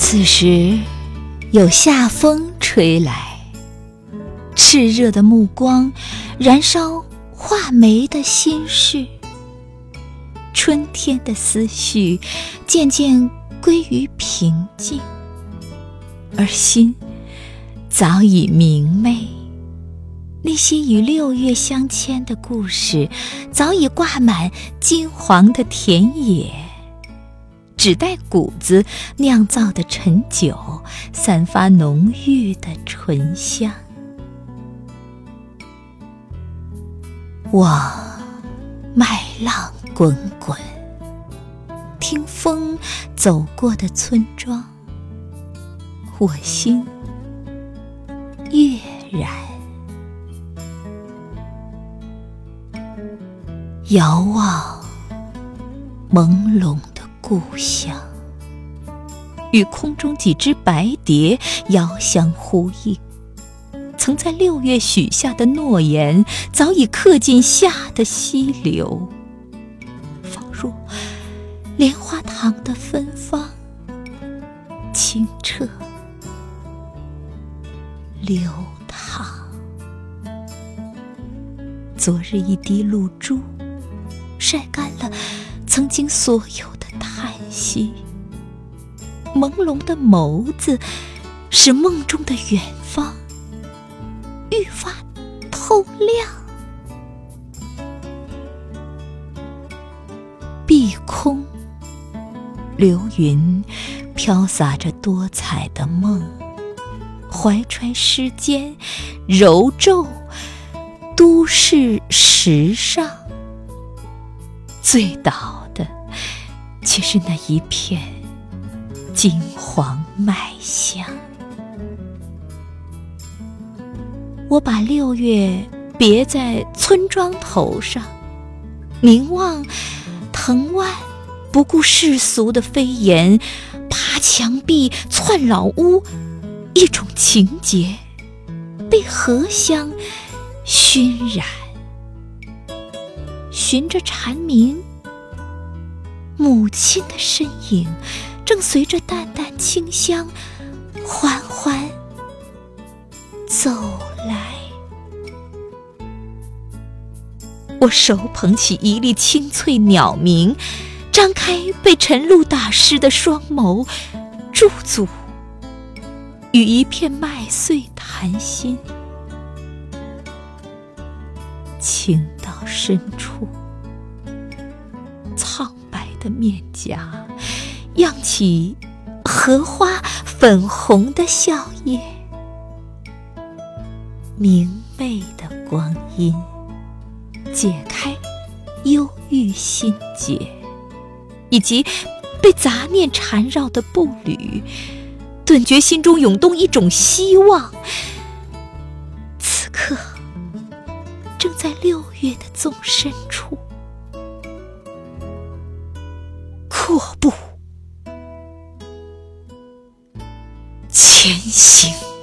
此时，有夏风吹来，炽热的目光燃烧画眉的心事。春天的思绪渐渐归于平静，而心早已明媚。那些与六月相牵的故事，早已挂满金黄的田野。只带谷子酿造的陈酒，散发浓郁的醇香。望麦浪滚滚，听风走过的村庄，我心跃然。遥望朦胧的。故乡与空中几只白蝶遥相呼应，曾在六月许下的诺言，早已刻进夏的溪流，仿若莲花塘的芬芳，清澈流淌。昨日一滴露珠，晒干了曾经所有。叹息，朦胧的眸子，使梦中的远方愈发透亮。碧空流云，飘洒着多彩的梦，怀揣诗间柔皱，都市时尚，醉倒。却是那一片金黄麦香。我把六月别在村庄头上，凝望藤蔓，不顾世俗的飞言，爬墙壁、窜老屋，一种情结被荷香熏染，寻着蝉鸣。母亲的身影，正随着淡淡清香，缓缓走来。我手捧起一粒清脆鸟鸣，张开被晨露打湿的双眸，驻足与一片麦穗谈心，情到深处。面颊，漾起荷花粉红的笑靥，明媚的光阴，解开忧郁心结，以及被杂念缠绕的步履，顿觉心中涌动一种希望。此刻，正在六月的纵深原形。